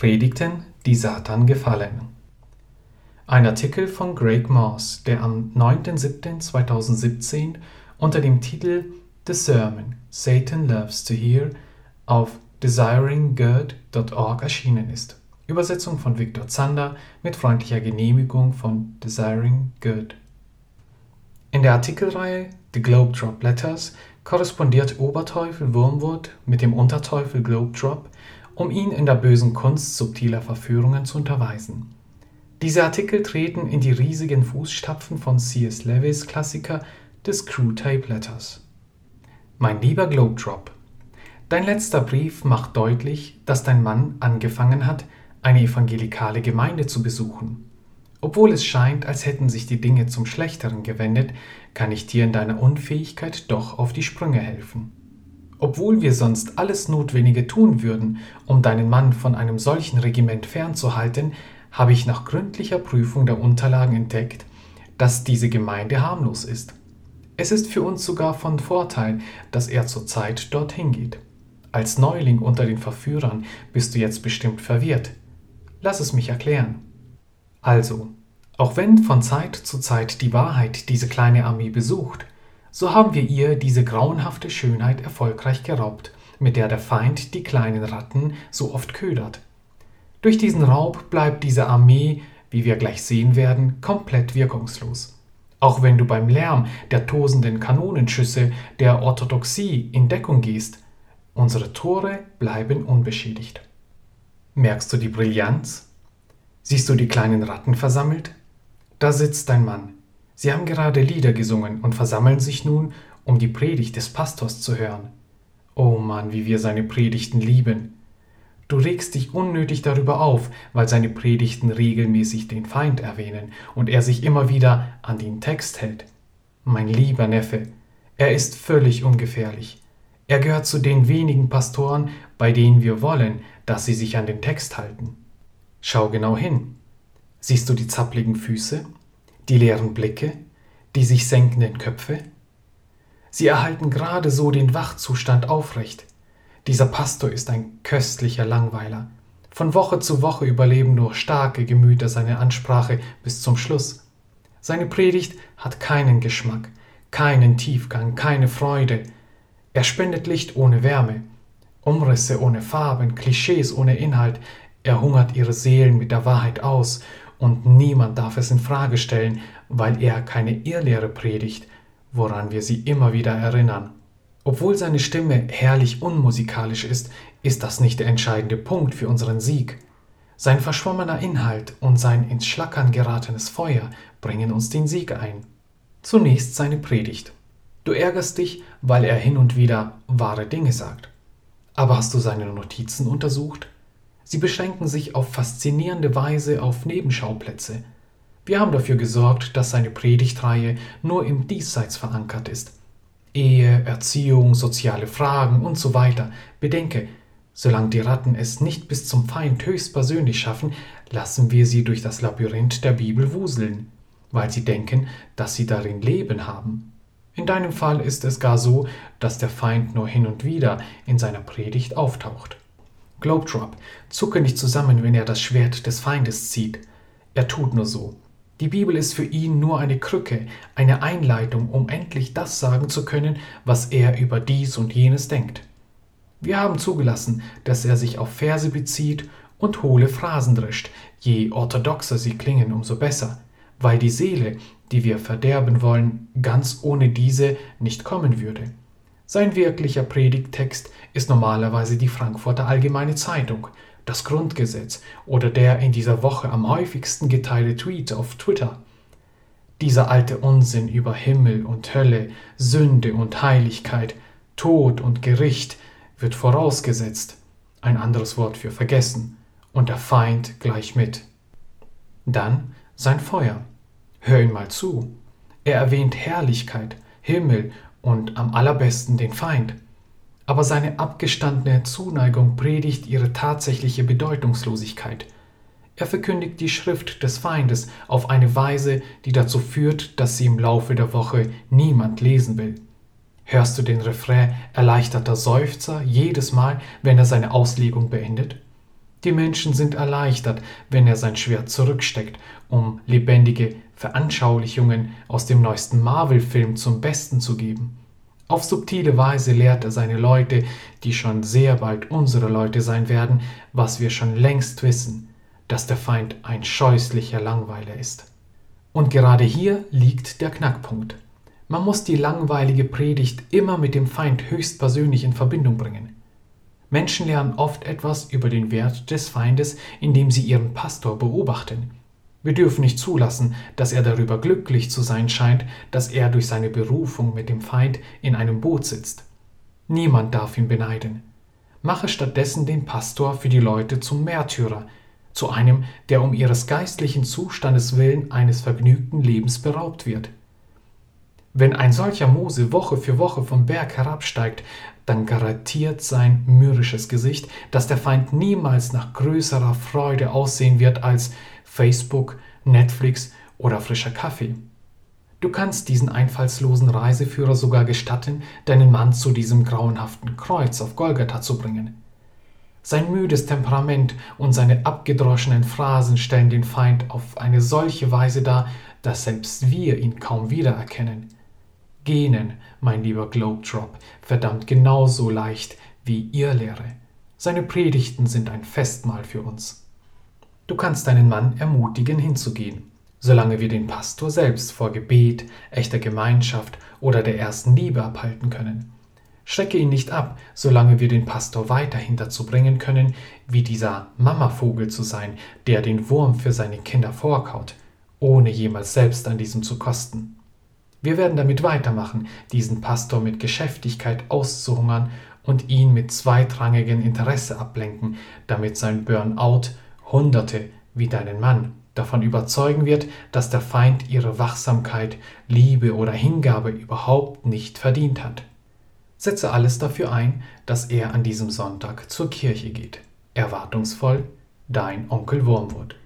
Predigten, die Satan gefallen. Ein Artikel von Greg Moss, der am 9.07.2017 unter dem Titel The Sermon Satan Loves to Hear auf desiringgood.org erschienen ist. Übersetzung von Viktor Zander mit freundlicher Genehmigung von Desiring Good. In der Artikelreihe The Globe Drop Letters korrespondiert Oberteufel Wormwood mit dem Unterteufel Globe Drop um ihn in der bösen Kunst subtiler Verführungen zu unterweisen. Diese Artikel treten in die riesigen Fußstapfen von C.S. Lewis Klassiker des Screwtape Letters. Mein lieber Globedrop, dein letzter Brief macht deutlich, dass dein Mann angefangen hat, eine evangelikale Gemeinde zu besuchen. Obwohl es scheint, als hätten sich die Dinge zum Schlechteren gewendet, kann ich dir in deiner Unfähigkeit doch auf die Sprünge helfen. Obwohl wir sonst alles Notwendige tun würden, um deinen Mann von einem solchen Regiment fernzuhalten, habe ich nach gründlicher Prüfung der Unterlagen entdeckt, dass diese Gemeinde harmlos ist. Es ist für uns sogar von Vorteil, dass er zurzeit dorthin geht. Als Neuling unter den Verführern bist du jetzt bestimmt verwirrt. Lass es mich erklären. Also, auch wenn von Zeit zu Zeit die Wahrheit diese kleine Armee besucht, so haben wir ihr diese grauenhafte Schönheit erfolgreich geraubt, mit der der Feind die kleinen Ratten so oft ködert. Durch diesen Raub bleibt diese Armee, wie wir gleich sehen werden, komplett wirkungslos. Auch wenn du beim Lärm der tosenden Kanonenschüsse der Orthodoxie in Deckung gehst, unsere Tore bleiben unbeschädigt. Merkst du die Brillanz? Siehst du die kleinen Ratten versammelt? Da sitzt dein Mann, Sie haben gerade Lieder gesungen und versammeln sich nun, um die Predigt des Pastors zu hören. Oh Mann, wie wir seine Predigten lieben. Du regst dich unnötig darüber auf, weil seine Predigten regelmäßig den Feind erwähnen und er sich immer wieder an den Text hält. Mein lieber Neffe, er ist völlig ungefährlich. Er gehört zu den wenigen Pastoren, bei denen wir wollen, dass sie sich an den Text halten. Schau genau hin. Siehst du die zappligen Füße? Die leeren Blicke, die sich senkenden Köpfe? Sie erhalten gerade so den Wachzustand aufrecht. Dieser Pastor ist ein köstlicher Langweiler. Von Woche zu Woche überleben nur starke Gemüter seine Ansprache bis zum Schluss. Seine Predigt hat keinen Geschmack, keinen Tiefgang, keine Freude. Er spendet Licht ohne Wärme, Umrisse ohne Farben, Klischees ohne Inhalt. Er hungert ihre Seelen mit der Wahrheit aus und niemand darf es in Frage stellen, weil er keine Irrlehre predigt, woran wir sie immer wieder erinnern. Obwohl seine Stimme herrlich unmusikalisch ist, ist das nicht der entscheidende Punkt für unseren Sieg. Sein verschwommener Inhalt und sein ins Schlackern geratenes Feuer bringen uns den Sieg ein. Zunächst seine Predigt. Du ärgerst dich, weil er hin und wieder wahre Dinge sagt. Aber hast du seine Notizen untersucht? Sie beschränken sich auf faszinierende Weise auf Nebenschauplätze. Wir haben dafür gesorgt, dass seine Predigtreihe nur im Diesseits verankert ist. Ehe, Erziehung, soziale Fragen und so weiter. Bedenke, solange die Ratten es nicht bis zum Feind höchstpersönlich schaffen, lassen wir sie durch das Labyrinth der Bibel wuseln, weil sie denken, dass sie darin Leben haben. In deinem Fall ist es gar so, dass der Feind nur hin und wieder in seiner Predigt auftaucht. Globedrop, zucke nicht zusammen, wenn er das Schwert des Feindes zieht. Er tut nur so. Die Bibel ist für ihn nur eine Krücke, eine Einleitung, um endlich das sagen zu können, was er über dies und jenes denkt. Wir haben zugelassen, dass er sich auf Verse bezieht und hohle Phrasen drischt. Je orthodoxer sie klingen, umso besser, weil die Seele, die wir verderben wollen, ganz ohne diese nicht kommen würde. Sein wirklicher Predigttext ist normalerweise die Frankfurter Allgemeine Zeitung, das Grundgesetz oder der in dieser Woche am häufigsten geteilte Tweet auf Twitter. Dieser alte Unsinn über Himmel und Hölle, Sünde und Heiligkeit, Tod und Gericht wird vorausgesetzt, ein anderes Wort für vergessen, und der Feind gleich mit. Dann sein Feuer. Hör ihn mal zu. Er erwähnt Herrlichkeit, Himmel und am allerbesten den Feind. Aber seine abgestandene Zuneigung predigt ihre tatsächliche Bedeutungslosigkeit. Er verkündigt die Schrift des Feindes auf eine Weise, die dazu führt, dass sie im Laufe der Woche niemand lesen will. Hörst du den Refrain erleichterter Seufzer jedes Mal, wenn er seine Auslegung beendet? Die Menschen sind erleichtert, wenn er sein Schwert zurücksteckt, um lebendige Veranschaulichungen aus dem neuesten Marvel-Film zum Besten zu geben. Auf subtile Weise lehrt er seine Leute, die schon sehr bald unsere Leute sein werden, was wir schon längst wissen, dass der Feind ein scheußlicher Langweiler ist. Und gerade hier liegt der Knackpunkt. Man muss die langweilige Predigt immer mit dem Feind höchstpersönlich in Verbindung bringen. Menschen lernen oft etwas über den Wert des Feindes, indem sie ihren Pastor beobachten. Wir dürfen nicht zulassen, dass er darüber glücklich zu sein scheint, dass er durch seine Berufung mit dem Feind in einem Boot sitzt. Niemand darf ihn beneiden. Mache stattdessen den Pastor für die Leute zum Märtyrer, zu einem, der um ihres geistlichen Zustandes willen eines vergnügten Lebens beraubt wird. Wenn ein solcher Mose Woche für Woche vom Berg herabsteigt, dann garantiert sein mürrisches Gesicht, dass der Feind niemals nach größerer Freude aussehen wird als Facebook, Netflix oder frischer Kaffee. Du kannst diesen einfallslosen Reiseführer sogar gestatten, deinen Mann zu diesem grauenhaften Kreuz auf Golgatha zu bringen. Sein müdes Temperament und seine abgedroschenen Phrasen stellen den Feind auf eine solche Weise dar, dass selbst wir ihn kaum wiedererkennen. Genen, mein lieber Globedrop, verdammt genauso leicht wie ihr Lehre. Seine Predigten sind ein Festmahl für uns. Du kannst deinen Mann ermutigen, hinzugehen, solange wir den Pastor selbst vor Gebet, echter Gemeinschaft oder der ersten Liebe abhalten können. Schrecke ihn nicht ab, solange wir den Pastor weiterhin dazu bringen können, wie dieser Mamavogel zu sein, der den Wurm für seine Kinder vorkaut, ohne jemals selbst an diesem zu kosten. Wir werden damit weitermachen, diesen Pastor mit Geschäftigkeit auszuhungern und ihn mit zweitrangigem Interesse ablenken, damit sein Burnout Hunderte wie deinen Mann davon überzeugen wird, dass der Feind ihre Wachsamkeit, Liebe oder Hingabe überhaupt nicht verdient hat. Setze alles dafür ein, dass er an diesem Sonntag zur Kirche geht. Erwartungsvoll, dein Onkel Wormwood.